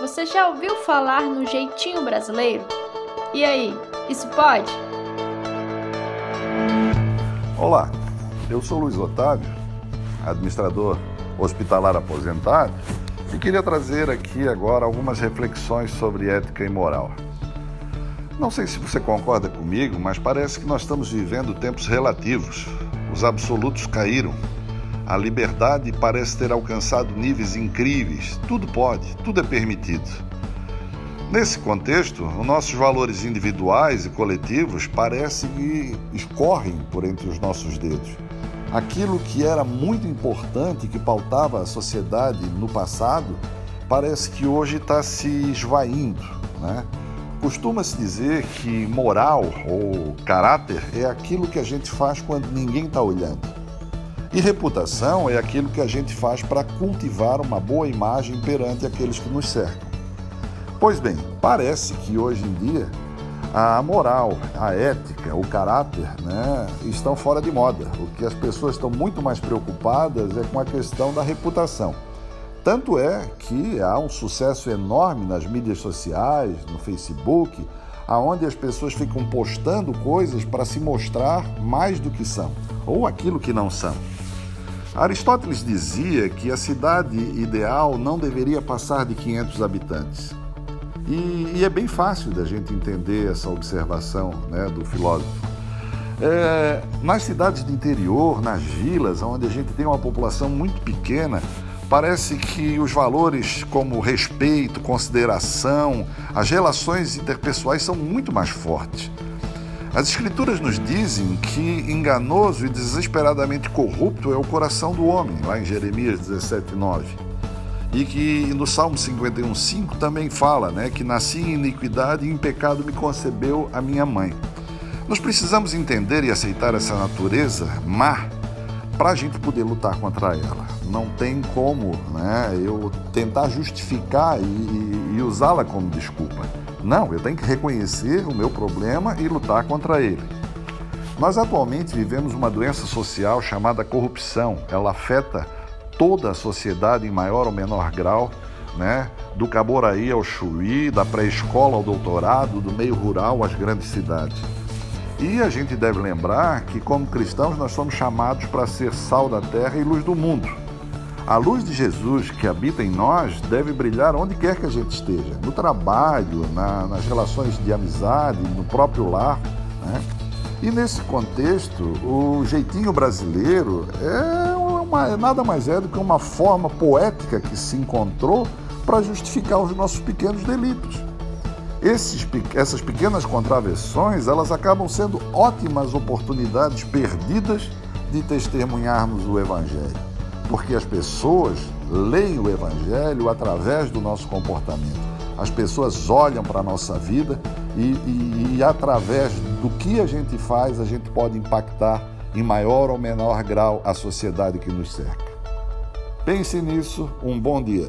Você já ouviu falar no jeitinho brasileiro? E aí, isso pode? Olá, eu sou Luiz Otávio, administrador hospitalar aposentado, e queria trazer aqui agora algumas reflexões sobre ética e moral. Não sei se você concorda comigo, mas parece que nós estamos vivendo tempos relativos. Os absolutos caíram a liberdade parece ter alcançado níveis incríveis. Tudo pode, tudo é permitido. Nesse contexto, os nossos valores individuais e coletivos parecem que escorrem por entre os nossos dedos. Aquilo que era muito importante, que pautava a sociedade no passado, parece que hoje está se esvaindo. Né? Costuma-se dizer que moral ou caráter é aquilo que a gente faz quando ninguém está olhando. E reputação é aquilo que a gente faz para cultivar uma boa imagem perante aqueles que nos cercam. Pois bem, parece que hoje em dia a moral, a ética, o caráter né, estão fora de moda. O que as pessoas estão muito mais preocupadas é com a questão da reputação. Tanto é que há um sucesso enorme nas mídias sociais, no Facebook, aonde as pessoas ficam postando coisas para se mostrar mais do que são, ou aquilo que não são. Aristóteles dizia que a cidade ideal não deveria passar de 500 habitantes. E, e é bem fácil da gente entender essa observação né, do filósofo. É, nas cidades do interior, nas vilas, onde a gente tem uma população muito pequena, parece que os valores como respeito, consideração, as relações interpessoais são muito mais fortes. As Escrituras nos dizem que enganoso e desesperadamente corrupto é o coração do homem, lá em Jeremias 17, 9. E que no Salmo 51, 5 também fala né, que nasci em iniquidade e em pecado me concebeu a minha mãe. Nós precisamos entender e aceitar essa natureza má para a gente poder lutar contra ela. Não tem como né, eu tentar justificar e, e, e usá-la como desculpa. Não, eu tenho que reconhecer o meu problema e lutar contra ele. Nós atualmente vivemos uma doença social chamada corrupção. Ela afeta toda a sociedade em maior ou menor grau, né? do Caboraí ao Chuí, da pré-escola ao doutorado, do meio rural às grandes cidades. E a gente deve lembrar que, como cristãos, nós somos chamados para ser sal da terra e luz do mundo. A luz de Jesus que habita em nós deve brilhar onde quer que a gente esteja, no trabalho, na, nas relações de amizade, no próprio lar. Né? E nesse contexto, o jeitinho brasileiro é, uma, é nada mais é do que uma forma poética que se encontrou para justificar os nossos pequenos delitos. Esses, essas pequenas contravenções, elas acabam sendo ótimas oportunidades perdidas de testemunharmos o Evangelho porque as pessoas leem o Evangelho através do nosso comportamento. As pessoas olham para a nossa vida e, e, e, através do que a gente faz, a gente pode impactar em maior ou menor grau a sociedade que nos cerca. Pense nisso, um bom dia.